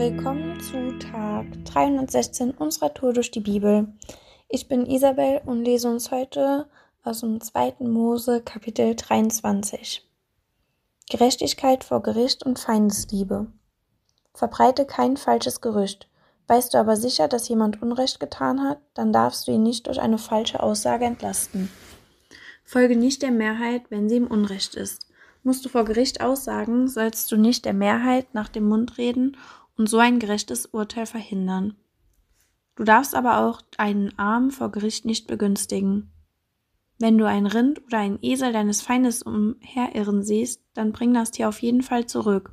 Willkommen zu Tag 316 unserer Tour durch die Bibel. Ich bin Isabel und lese uns heute aus dem 2. Mose Kapitel 23. Gerechtigkeit vor Gericht und Feindesliebe. Verbreite kein falsches Gerücht. Weißt du aber sicher, dass jemand Unrecht getan hat, dann darfst du ihn nicht durch eine falsche Aussage entlasten. Folge nicht der Mehrheit, wenn sie im Unrecht ist. Musst du vor Gericht aussagen, sollst du nicht der Mehrheit nach dem Mund reden und so ein gerechtes Urteil verhindern. Du darfst aber auch einen Arm vor Gericht nicht begünstigen. Wenn du ein Rind oder ein Esel deines Feindes umherirren siehst, dann bring das Tier auf jeden Fall zurück.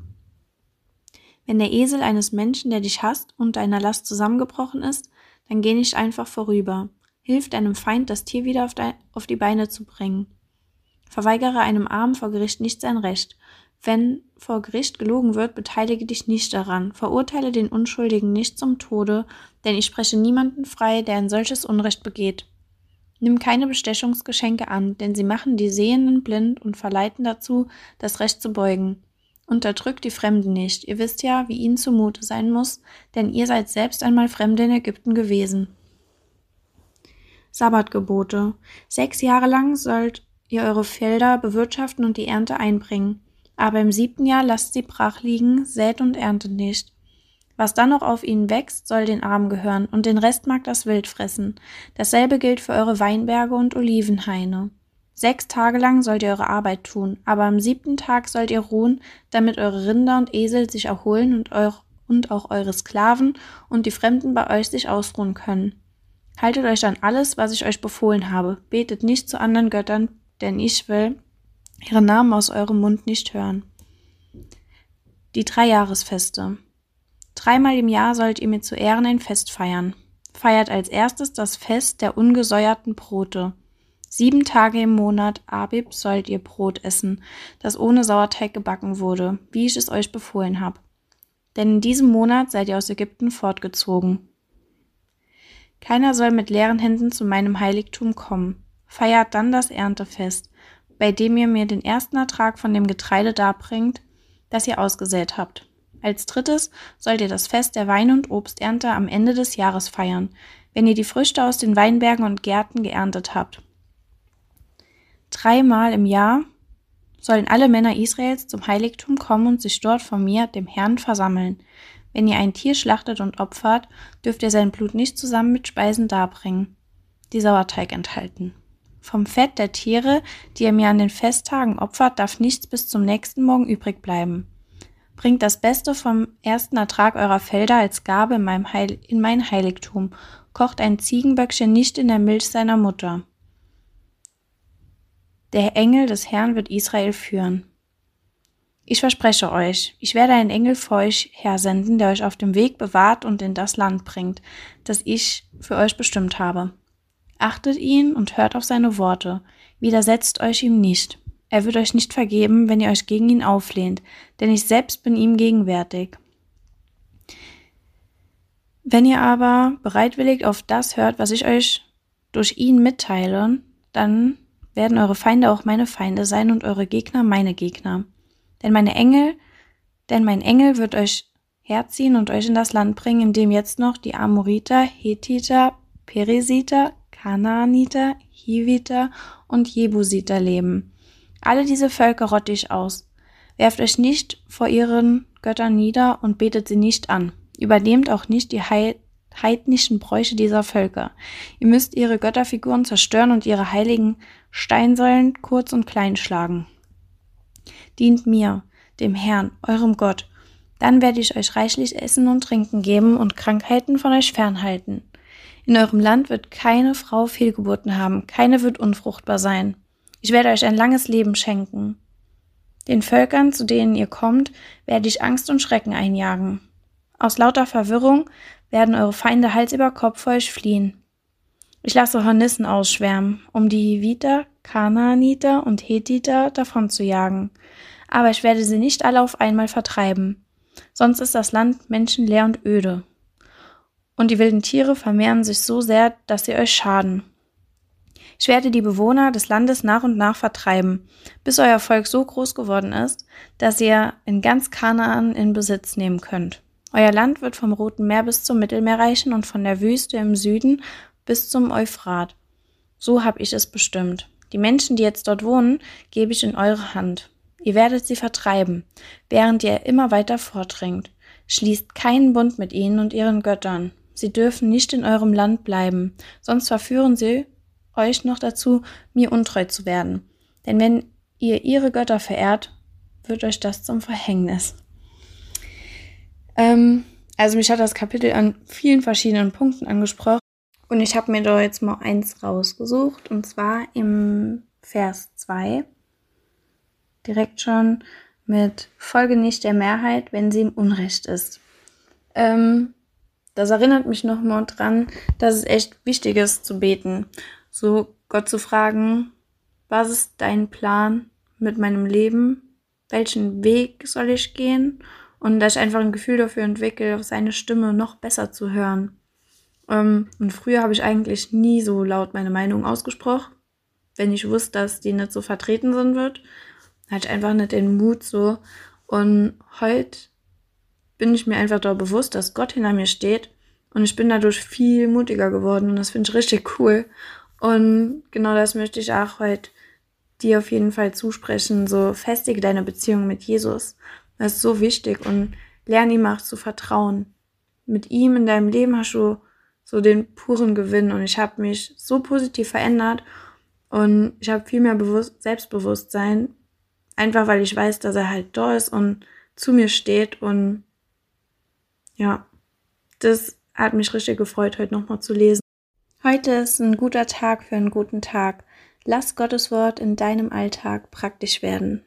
Wenn der Esel eines Menschen, der dich hasst und deiner Last zusammengebrochen ist, dann geh nicht einfach vorüber. Hilf deinem Feind, das Tier wieder auf, die Beine zu bringen. Verweigere einem Armen vor Gericht nicht sein Recht. Wenn vor Gericht gelogen wird, beteilige dich nicht daran. Verurteile den Unschuldigen nicht zum Tode, denn ich spreche niemanden frei, der ein solches Unrecht begeht. Nimm keine Bestechungsgeschenke an, denn sie machen die Sehenden blind und verleiten dazu, das Recht zu beugen. Unterdrückt die Fremden nicht. Ihr wisst ja, wie ihnen zumute sein muss, denn ihr seid selbst einmal Fremde in Ägypten gewesen. Sabbatgebote. Sechs Jahre lang sollt ihr eure Felder bewirtschaften und die Ernte einbringen. Aber im siebten Jahr lasst sie brach liegen, sät und erntet nicht. Was dann noch auf ihnen wächst, soll den Armen gehören, und den Rest mag das Wild fressen. Dasselbe gilt für eure Weinberge und Olivenhaine. Sechs Tage lang sollt ihr eure Arbeit tun, aber am siebten Tag sollt ihr ruhen, damit eure Rinder und Esel sich erholen und, eure, und auch eure Sklaven und die Fremden bei euch sich ausruhen können. Haltet euch an alles, was ich euch befohlen habe. Betet nicht zu anderen Göttern, denn ich will ihren Namen aus eurem Mund nicht hören. Die drei Jahresfeste. Dreimal im Jahr sollt ihr mir zu Ehren ein Fest feiern. Feiert als erstes das Fest der ungesäuerten Brote. Sieben Tage im Monat Abib sollt ihr Brot essen, das ohne Sauerteig gebacken wurde, wie ich es euch befohlen habe. Denn in diesem Monat seid ihr aus Ägypten fortgezogen. Keiner soll mit leeren Händen zu meinem Heiligtum kommen. Feiert dann das Erntefest, bei dem ihr mir den ersten Ertrag von dem Getreide darbringt, das ihr ausgesät habt. Als drittes sollt ihr das Fest der Wein- und Obsternte am Ende des Jahres feiern, wenn ihr die Früchte aus den Weinbergen und Gärten geerntet habt. Dreimal im Jahr sollen alle Männer Israels zum Heiligtum kommen und sich dort vor mir, dem Herrn, versammeln. Wenn ihr ein Tier schlachtet und opfert, dürft ihr sein Blut nicht zusammen mit Speisen darbringen, die Sauerteig enthalten. Vom Fett der Tiere, die ihr mir an den Festtagen opfert, darf nichts bis zum nächsten Morgen übrig bleiben. Bringt das Beste vom ersten Ertrag eurer Felder als Gabe in, in mein Heiligtum. Kocht ein Ziegenböckchen nicht in der Milch seiner Mutter. Der Engel des Herrn wird Israel führen. Ich verspreche euch, ich werde einen Engel vor euch hersenden, der euch auf dem Weg bewahrt und in das Land bringt, das ich für euch bestimmt habe. Achtet ihn und hört auf seine Worte. Widersetzt euch ihm nicht. Er wird euch nicht vergeben, wenn ihr euch gegen ihn auflehnt, denn ich selbst bin ihm gegenwärtig. Wenn ihr aber bereitwillig auf das hört, was ich euch durch ihn mitteile, dann werden eure Feinde auch meine Feinde sein und eure Gegner meine Gegner. Denn meine Engel, denn mein Engel wird euch herziehen und euch in das Land bringen, in dem jetzt noch die Amoriter, Hethiter, Peresiter, Kanaaniter, Hiviter und Jebusiter leben. Alle diese Völker rotte ich aus. Werft euch nicht vor ihren Göttern nieder und betet sie nicht an. Übernehmt auch nicht die heidnischen Bräuche dieser Völker. Ihr müsst ihre Götterfiguren zerstören und ihre heiligen Steinsäulen kurz und klein schlagen. Dient mir, dem Herrn, eurem Gott, dann werde ich euch reichlich Essen und Trinken geben und Krankheiten von euch fernhalten. In eurem Land wird keine Frau Fehlgeburten haben, keine wird unfruchtbar sein. Ich werde euch ein langes Leben schenken. Den Völkern, zu denen ihr kommt, werde ich Angst und Schrecken einjagen. Aus lauter Verwirrung werden eure Feinde Hals über Kopf vor euch fliehen. Ich lasse Hornissen ausschwärmen, um die Hiviter, Kanaaniter und Hethiter davon zu jagen. Aber ich werde sie nicht alle auf einmal vertreiben. Sonst ist das Land menschenleer und öde und die wilden Tiere vermehren sich so sehr, dass sie euch schaden. Ich werde die Bewohner des Landes nach und nach vertreiben, bis euer Volk so groß geworden ist, dass ihr in ganz Kanaan in Besitz nehmen könnt. Euer Land wird vom Roten Meer bis zum Mittelmeer reichen und von der Wüste im Süden bis zum Euphrat. So habe ich es bestimmt. Die Menschen, die jetzt dort wohnen, gebe ich in eure Hand. Ihr werdet sie vertreiben, während ihr immer weiter vordringt. Schließt keinen Bund mit ihnen und ihren Göttern. Sie dürfen nicht in eurem Land bleiben, sonst verführen sie euch noch dazu, mir untreu zu werden. Denn wenn ihr ihre Götter verehrt, wird euch das zum Verhängnis. Ähm, also mich hat das Kapitel an vielen verschiedenen Punkten angesprochen und ich habe mir da jetzt mal eins rausgesucht und zwar im Vers 2 direkt schon mit Folge nicht der Mehrheit, wenn sie im Unrecht ist. Ähm, das erinnert mich nochmal dran, dass es echt wichtig ist zu beten. So Gott zu fragen, was ist dein Plan mit meinem Leben? Welchen Weg soll ich gehen? Und dass ich einfach ein Gefühl dafür entwickle, auf seine Stimme noch besser zu hören. Ähm, und früher habe ich eigentlich nie so laut meine Meinung ausgesprochen, wenn ich wusste, dass die nicht so vertreten sind wird hatte ich einfach nicht den Mut so. Und heute bin ich mir einfach da bewusst, dass Gott hinter mir steht und ich bin dadurch viel mutiger geworden und das finde ich richtig cool. Und genau das möchte ich auch heute dir auf jeden Fall zusprechen. So festige deine Beziehung mit Jesus. Das ist so wichtig und lerne ihm auch zu vertrauen. Mit ihm in deinem Leben hast du so den puren Gewinn und ich habe mich so positiv verändert und ich habe viel mehr Bewusst Selbstbewusstsein Einfach weil ich weiß, dass er halt da ist und zu mir steht und ja, das hat mich richtig gefreut, heute nochmal zu lesen. Heute ist ein guter Tag für einen guten Tag. Lass Gottes Wort in deinem Alltag praktisch werden.